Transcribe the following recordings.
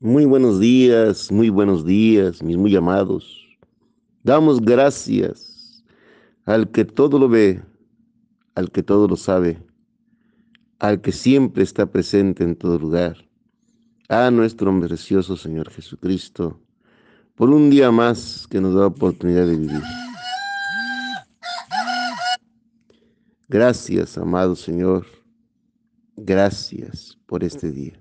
Muy buenos días, muy buenos días, mis muy amados. Damos gracias al que todo lo ve, al que todo lo sabe, al que siempre está presente en todo lugar, a nuestro precioso Señor Jesucristo, por un día más que nos da oportunidad de vivir. Gracias, amado Señor. Gracias por este día.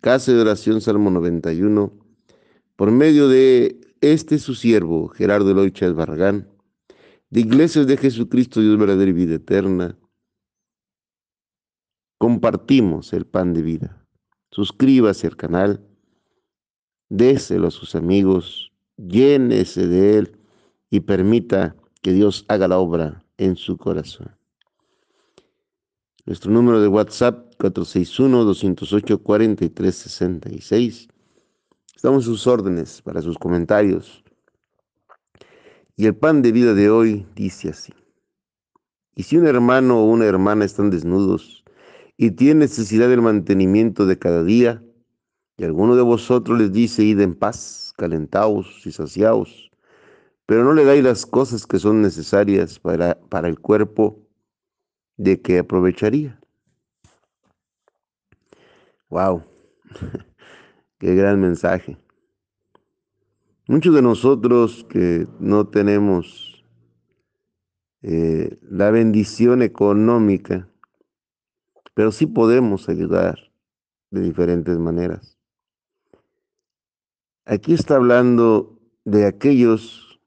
Casa de Oración Salmo 91, por medio de este su siervo, Gerardo Eloy Chávez Barragán, de Iglesias de Jesucristo, Dios verdadero y vida eterna, compartimos el pan de vida. Suscríbase al canal, déselo a sus amigos, llénese de él y permita que Dios haga la obra en su corazón. Nuestro número de WhatsApp 461-208-4366. Estamos sus órdenes para sus comentarios. Y el pan de vida de hoy dice así. Y si un hermano o una hermana están desnudos y tienen necesidad del mantenimiento de cada día, y alguno de vosotros les dice, id en paz, calentaos y saciaos, pero no le dais las cosas que son necesarias para, para el cuerpo, ¿de qué aprovecharía? Wow, qué gran mensaje. Muchos de nosotros que no tenemos eh, la bendición económica, pero sí podemos ayudar de diferentes maneras. Aquí está hablando de aquellos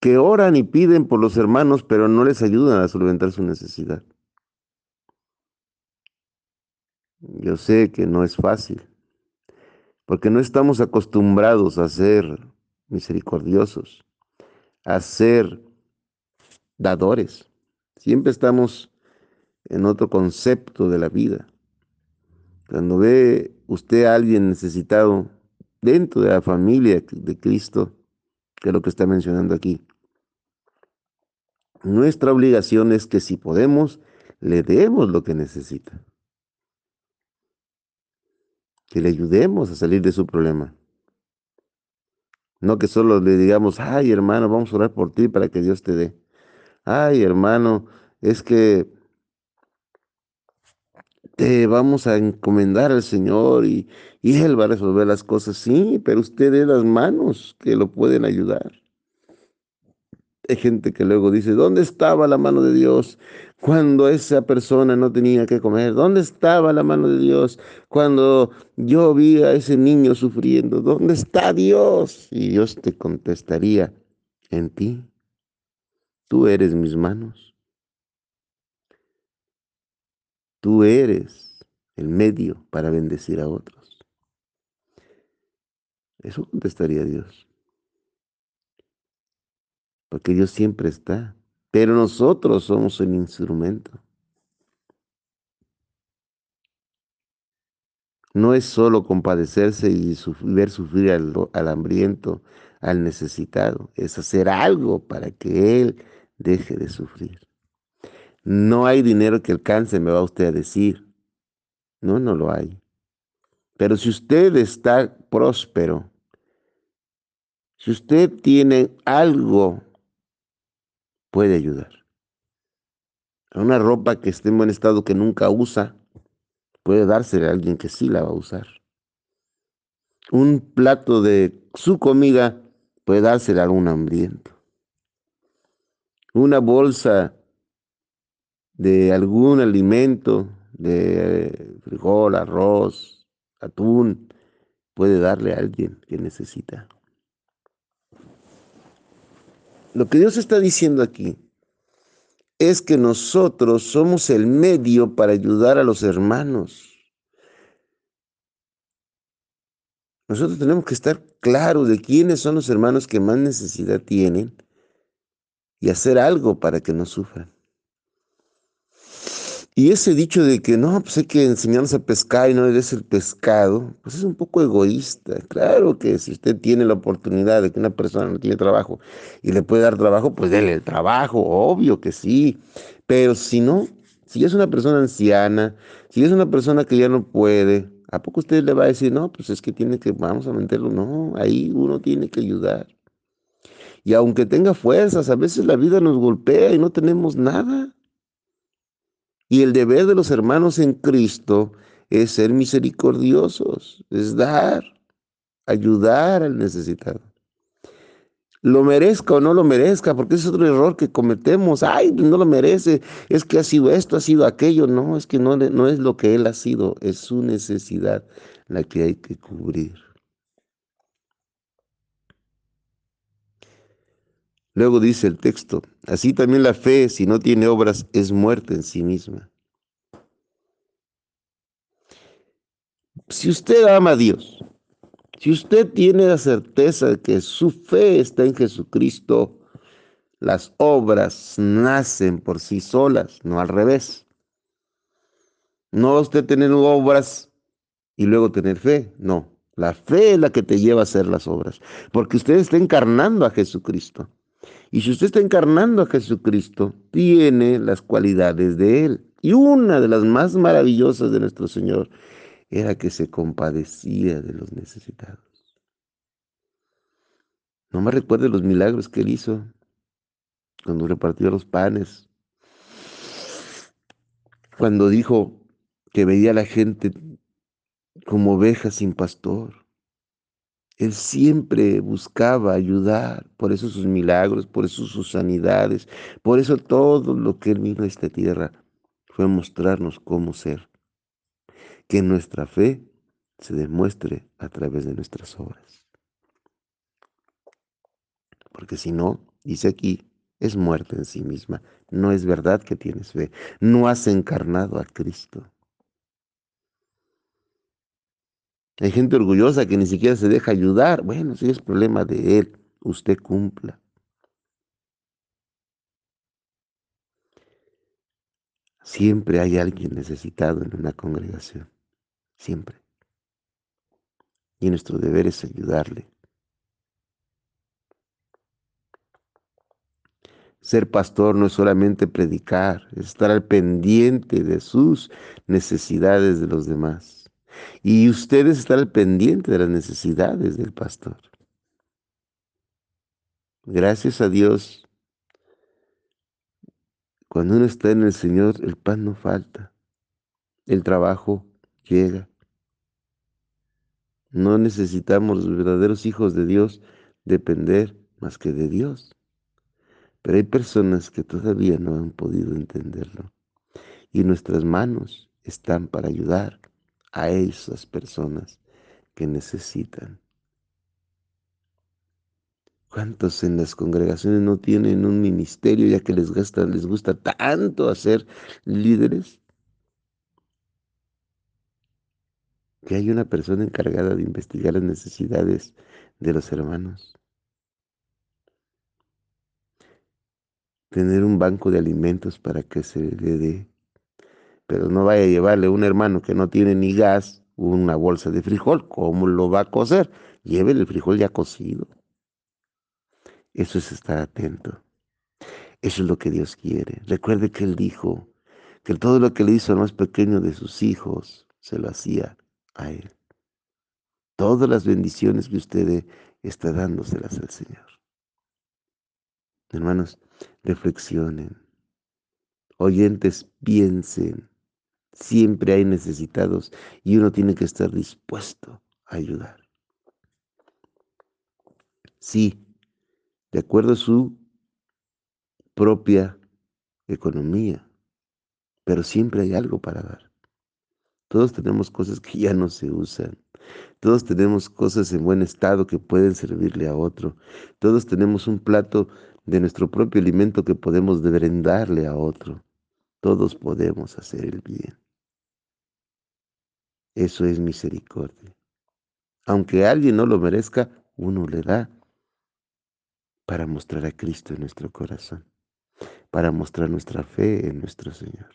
que oran y piden por los hermanos, pero no les ayudan a solventar su necesidad. Yo sé que no es fácil, porque no estamos acostumbrados a ser misericordiosos, a ser dadores. Siempre estamos en otro concepto de la vida. Cuando ve usted a alguien necesitado dentro de la familia de Cristo, que es lo que está mencionando aquí, nuestra obligación es que si podemos, le demos lo que necesita. Que le ayudemos a salir de su problema. No que solo le digamos, ay hermano, vamos a orar por ti para que Dios te dé. Ay hermano, es que te vamos a encomendar al Señor y, y Él va a resolver las cosas. Sí, pero usted de las manos que lo pueden ayudar. Hay gente que luego dice, ¿dónde estaba la mano de Dios cuando esa persona no tenía que comer? ¿Dónde estaba la mano de Dios cuando yo vi a ese niño sufriendo? ¿Dónde está Dios? Y Dios te contestaría, en ti. Tú eres mis manos. Tú eres el medio para bendecir a otros. Eso contestaría Dios porque Dios siempre está, pero nosotros somos el instrumento. No es solo compadecerse y ver sufrir al, al hambriento, al necesitado, es hacer algo para que Él deje de sufrir. No hay dinero que alcance, me va usted a decir. No, no lo hay. Pero si usted está próspero, si usted tiene algo puede ayudar. A una ropa que esté en buen estado que nunca usa, puede dársela a alguien que sí la va a usar. Un plato de su comida puede dársela a algún hambriento. Una bolsa de algún alimento, de frijol, arroz, atún, puede darle a alguien que necesita. Lo que Dios está diciendo aquí es que nosotros somos el medio para ayudar a los hermanos. Nosotros tenemos que estar claros de quiénes son los hermanos que más necesidad tienen y hacer algo para que no sufran. Y ese dicho de que no, pues hay que enseñarnos a pescar y no es el pescado, pues es un poco egoísta. Claro que si usted tiene la oportunidad de que una persona no tiene trabajo y le puede dar trabajo, pues déle el trabajo, obvio que sí. Pero si no, si es una persona anciana, si es una persona que ya no puede, ¿A poco usted le va a decir, no, pues es que tiene que, vamos a meterlo? No, ahí uno tiene que ayudar. Y aunque tenga fuerzas, a veces la vida nos golpea y no tenemos nada. Y el deber de los hermanos en Cristo es ser misericordiosos, es dar, ayudar al necesitado. Lo merezca o no lo merezca, porque es otro error que cometemos. Ay, no lo merece, es que ha sido esto, ha sido aquello. No, es que no, no es lo que él ha sido, es su necesidad la que hay que cubrir. Luego dice el texto, así también la fe, si no tiene obras, es muerte en sí misma. Si usted ama a Dios, si usted tiene la certeza de que su fe está en Jesucristo, las obras nacen por sí solas, no al revés. No usted tener obras y luego tener fe, no. La fe es la que te lleva a hacer las obras, porque usted está encarnando a Jesucristo. Y si usted está encarnando a Jesucristo, tiene las cualidades de Él. Y una de las más maravillosas de nuestro Señor era que se compadecía de los necesitados. No me recuerde los milagros que Él hizo cuando repartió los panes, cuando dijo que veía a la gente como ovejas sin pastor. Él siempre buscaba ayudar, por eso sus milagros, por eso sus sanidades, por eso todo lo que Él vino a esta tierra fue mostrarnos cómo ser. Que nuestra fe se demuestre a través de nuestras obras. Porque si no, dice aquí, es muerte en sí misma. No es verdad que tienes fe. No has encarnado a Cristo. Hay gente orgullosa que ni siquiera se deja ayudar. Bueno, si es problema de él, usted cumpla. Siempre hay alguien necesitado en una congregación. Siempre. Y nuestro deber es ayudarle. Ser pastor no es solamente predicar, es estar al pendiente de sus necesidades de los demás. Y ustedes están al pendiente de las necesidades del pastor. Gracias a Dios, cuando uno está en el Señor, el pan no falta, el trabajo llega. No necesitamos los verdaderos hijos de Dios depender más que de Dios. Pero hay personas que todavía no han podido entenderlo. Y nuestras manos están para ayudar a esas personas que necesitan. ¿Cuántos en las congregaciones no tienen un ministerio ya que les, gusta, les gusta tanto hacer líderes? Que hay una persona encargada de investigar las necesidades de los hermanos. Tener un banco de alimentos para que se le dé pero no vaya a llevarle a un hermano que no tiene ni gas una bolsa de frijol, ¿cómo lo va a cocer? Llévele el frijol ya cocido. Eso es estar atento. Eso es lo que Dios quiere. Recuerde que Él dijo que todo lo que le hizo al más pequeño de sus hijos se lo hacía a Él. Todas las bendiciones que usted está dándoselas al Señor. Hermanos, reflexionen. Oyentes, piensen. Siempre hay necesitados y uno tiene que estar dispuesto a ayudar. Sí, de acuerdo a su propia economía, pero siempre hay algo para dar. Todos tenemos cosas que ya no se usan. Todos tenemos cosas en buen estado que pueden servirle a otro. Todos tenemos un plato de nuestro propio alimento que podemos darle a otro. Todos podemos hacer el bien. Eso es misericordia. Aunque alguien no lo merezca, uno le da para mostrar a Cristo en nuestro corazón, para mostrar nuestra fe en nuestro Señor.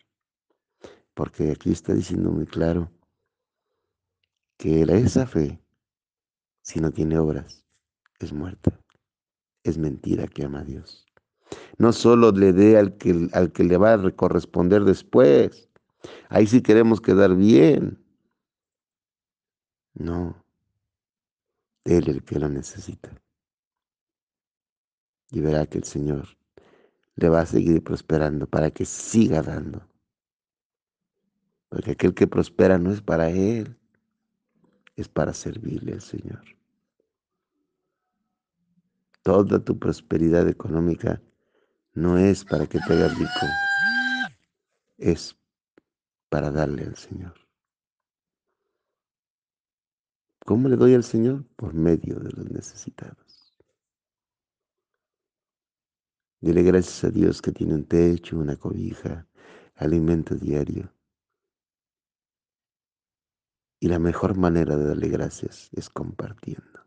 Porque aquí está diciendo muy claro que esa fe, si no tiene obras, es muerta. Es mentira que ama a Dios. No solo le dé al que, al que le va a corresponder después. Ahí sí queremos quedar bien No, Él el que lo necesita. Y verá que el Señor le va a seguir prosperando para que siga dando. Porque aquel que prospera no es para Él, es para servirle al Señor. Toda tu prosperidad económica no es para que te hagas rico, es para darle al Señor. ¿Cómo le doy al Señor? Por medio de los necesitados. Dile gracias a Dios que tiene un techo, una cobija, alimento diario. Y la mejor manera de darle gracias es compartiendo.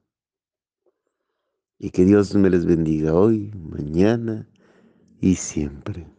Y que Dios me les bendiga hoy, mañana y siempre.